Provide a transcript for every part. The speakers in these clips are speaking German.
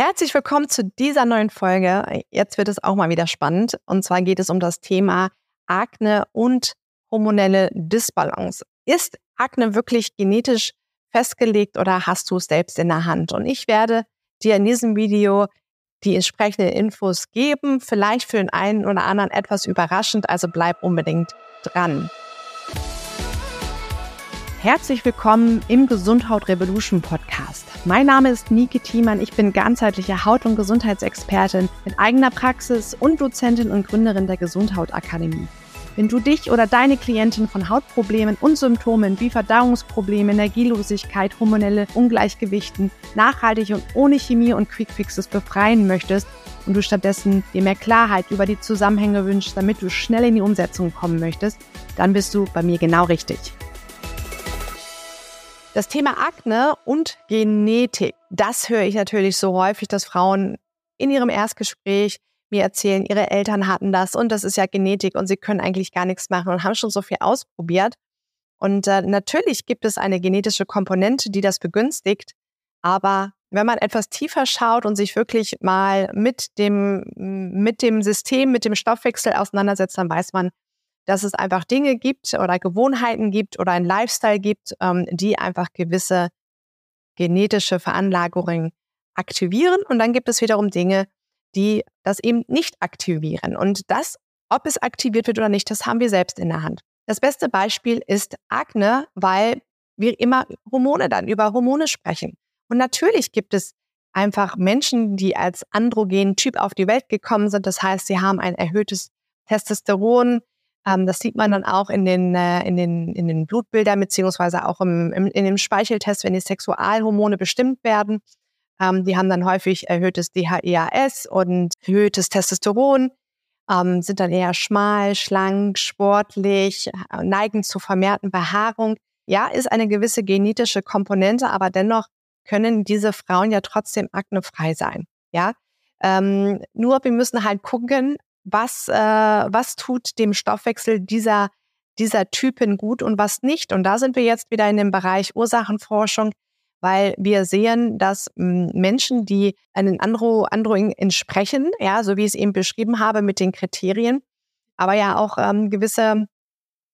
Herzlich willkommen zu dieser neuen Folge. Jetzt wird es auch mal wieder spannend. Und zwar geht es um das Thema Akne und hormonelle Disbalance. Ist Akne wirklich genetisch festgelegt oder hast du es selbst in der Hand? Und ich werde dir in diesem Video die entsprechenden Infos geben. Vielleicht für den einen oder anderen etwas überraschend, also bleib unbedingt dran. Herzlich willkommen im Gesundheit Revolution Podcast. Mein Name ist Nike Thiemann. Ich bin ganzheitliche Haut- und Gesundheitsexpertin mit eigener Praxis und Dozentin und Gründerin der Gesundheit Akademie. Wenn du dich oder deine Klientin von Hautproblemen und Symptomen wie Verdauungsprobleme, Energielosigkeit, hormonelle Ungleichgewichten nachhaltig und ohne Chemie und Quickfixes befreien möchtest und du stattdessen dir mehr Klarheit über die Zusammenhänge wünschst, damit du schnell in die Umsetzung kommen möchtest, dann bist du bei mir genau richtig. Das Thema Akne und Genetik, das höre ich natürlich so häufig, dass Frauen in ihrem Erstgespräch mir erzählen, ihre Eltern hatten das und das ist ja Genetik und sie können eigentlich gar nichts machen und haben schon so viel ausprobiert. Und äh, natürlich gibt es eine genetische Komponente, die das begünstigt, aber wenn man etwas tiefer schaut und sich wirklich mal mit dem, mit dem System, mit dem Stoffwechsel auseinandersetzt, dann weiß man, dass es einfach Dinge gibt oder Gewohnheiten gibt oder ein Lifestyle gibt, ähm, die einfach gewisse genetische Veranlagerungen aktivieren. Und dann gibt es wiederum Dinge, die das eben nicht aktivieren. Und das, ob es aktiviert wird oder nicht, das haben wir selbst in der Hand. Das beste Beispiel ist Akne, weil wir immer Hormone dann über Hormone sprechen. Und natürlich gibt es einfach Menschen, die als androgen Typ auf die Welt gekommen sind. Das heißt, sie haben ein erhöhtes Testosteron, ähm, das sieht man dann auch in den, äh, in den, in den Blutbildern beziehungsweise auch im, im, in dem Speicheltest, wenn die Sexualhormone bestimmt werden. Ähm, die haben dann häufig erhöhtes DHEAS und erhöhtes Testosteron, ähm, sind dann eher schmal, schlank, sportlich, äh, neigen zu vermehrten Behaarung. Ja, ist eine gewisse genetische Komponente, aber dennoch können diese Frauen ja trotzdem aknefrei sein. Ja, ähm, nur wir müssen halt gucken, was, äh, was tut dem Stoffwechsel dieser, dieser Typen gut und was nicht. Und da sind wir jetzt wieder in dem Bereich Ursachenforschung, weil wir sehen, dass hm, Menschen, die einen Andro, Androing entsprechen, ja, so wie ich es eben beschrieben habe mit den Kriterien, aber ja auch ähm, gewisse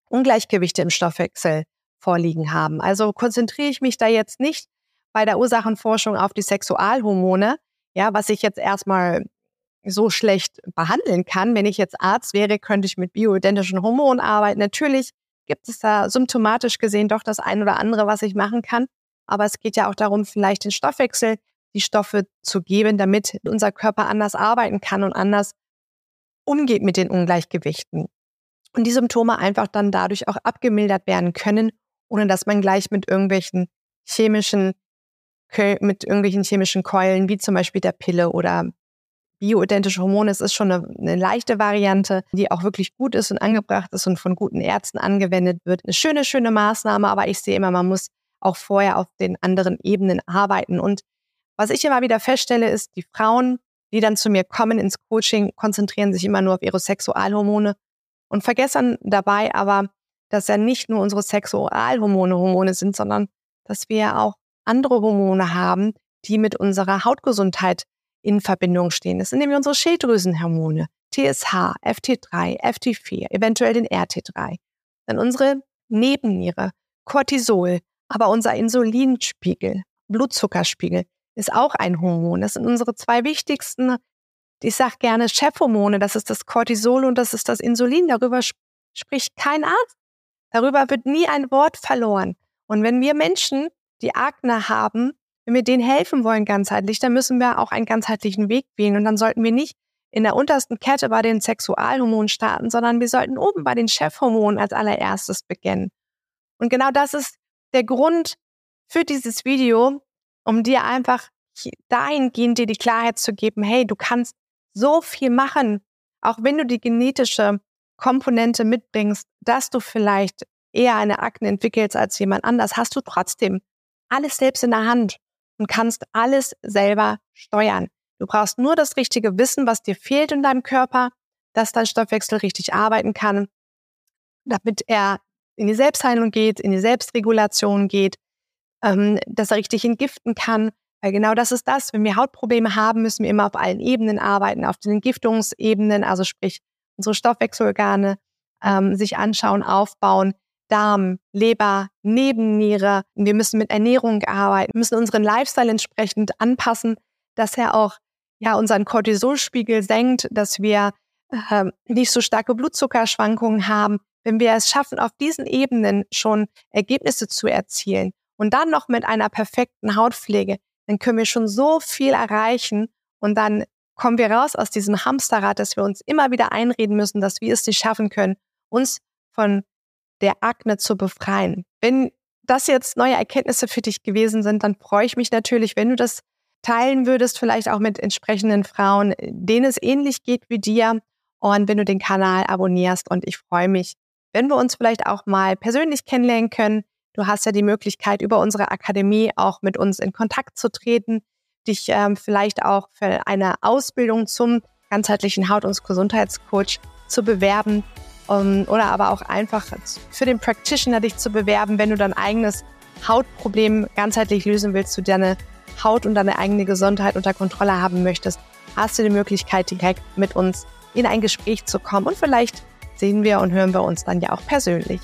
Ungleichgewichte im Stoffwechsel vorliegen haben. Also konzentriere ich mich da jetzt nicht bei der Ursachenforschung auf die Sexualhormone, ja, was ich jetzt erstmal so schlecht behandeln kann. Wenn ich jetzt Arzt wäre, könnte ich mit bioidentischen Hormonen arbeiten. Natürlich gibt es da symptomatisch gesehen doch das ein oder andere, was ich machen kann. Aber es geht ja auch darum, vielleicht den Stoffwechsel, die Stoffe zu geben, damit unser Körper anders arbeiten kann und anders umgeht mit den Ungleichgewichten. Und die Symptome einfach dann dadurch auch abgemildert werden können, ohne dass man gleich mit irgendwelchen chemischen, mit irgendwelchen chemischen Keulen, wie zum Beispiel der Pille oder bioidentische Hormone, es ist schon eine, eine, leichte Variante, die auch wirklich gut ist und angebracht ist und von guten Ärzten angewendet wird. Eine schöne, schöne Maßnahme, aber ich sehe immer, man muss auch vorher auf den anderen Ebenen arbeiten. Und was ich immer wieder feststelle, ist, die Frauen, die dann zu mir kommen ins Coaching, konzentrieren sich immer nur auf ihre Sexualhormone und vergessen dabei aber, dass ja nicht nur unsere Sexualhormone Hormone sind, sondern dass wir auch andere Hormone haben, die mit unserer Hautgesundheit in Verbindung stehen. Das sind nämlich unsere Schilddrüsenhormone, TSH, FT3, FT4, eventuell den RT3. Dann unsere Nebenniere, Cortisol, aber unser Insulinspiegel, Blutzuckerspiegel ist auch ein Hormon. Das sind unsere zwei wichtigsten, ich sage gerne Chefhormone. Das ist das Cortisol und das ist das Insulin. Darüber spricht kein Arzt. Darüber wird nie ein Wort verloren. Und wenn wir Menschen, die Akne haben, wenn wir denen helfen wollen ganzheitlich, dann müssen wir auch einen ganzheitlichen Weg wählen. Und dann sollten wir nicht in der untersten Kette bei den Sexualhormonen starten, sondern wir sollten oben bei den Chefhormonen als allererstes beginnen. Und genau das ist der Grund für dieses Video, um dir einfach dahingehend dir die Klarheit zu geben, hey, du kannst so viel machen, auch wenn du die genetische Komponente mitbringst, dass du vielleicht eher eine Akne entwickelst als jemand anders, hast du trotzdem alles selbst in der Hand und kannst alles selber steuern. Du brauchst nur das richtige Wissen, was dir fehlt in deinem Körper, dass dein Stoffwechsel richtig arbeiten kann, damit er in die Selbstheilung geht, in die Selbstregulation geht, ähm, dass er richtig entgiften kann. Weil genau das ist das. Wenn wir Hautprobleme haben, müssen wir immer auf allen Ebenen arbeiten, auf den Entgiftungsebenen, also sprich unsere Stoffwechselorgane ähm, sich anschauen, aufbauen, Darm, Leber, Nebenniere. Wir müssen mit Ernährung arbeiten, müssen unseren Lifestyle entsprechend anpassen, dass er auch ja unseren Cortisolspiegel senkt, dass wir äh, nicht so starke Blutzuckerschwankungen haben. Wenn wir es schaffen, auf diesen Ebenen schon Ergebnisse zu erzielen und dann noch mit einer perfekten Hautpflege, dann können wir schon so viel erreichen und dann kommen wir raus aus diesem Hamsterrad, dass wir uns immer wieder einreden müssen, dass wir es nicht schaffen können, uns von der Akne zu befreien. Wenn das jetzt neue Erkenntnisse für dich gewesen sind, dann freue ich mich natürlich, wenn du das teilen würdest, vielleicht auch mit entsprechenden Frauen, denen es ähnlich geht wie dir und wenn du den Kanal abonnierst und ich freue mich, wenn wir uns vielleicht auch mal persönlich kennenlernen können. Du hast ja die Möglichkeit, über unsere Akademie auch mit uns in Kontakt zu treten, dich ähm, vielleicht auch für eine Ausbildung zum ganzheitlichen Haut- und Gesundheitscoach zu bewerben um, oder aber auch einfach für den Practitioner dich zu bewerben, wenn du dein eigenes Hautproblem ganzheitlich lösen willst, du deine Haut und deine eigene Gesundheit unter Kontrolle haben möchtest, hast du die Möglichkeit, direkt mit uns in ein Gespräch zu kommen und vielleicht sehen wir und hören wir uns dann ja auch persönlich.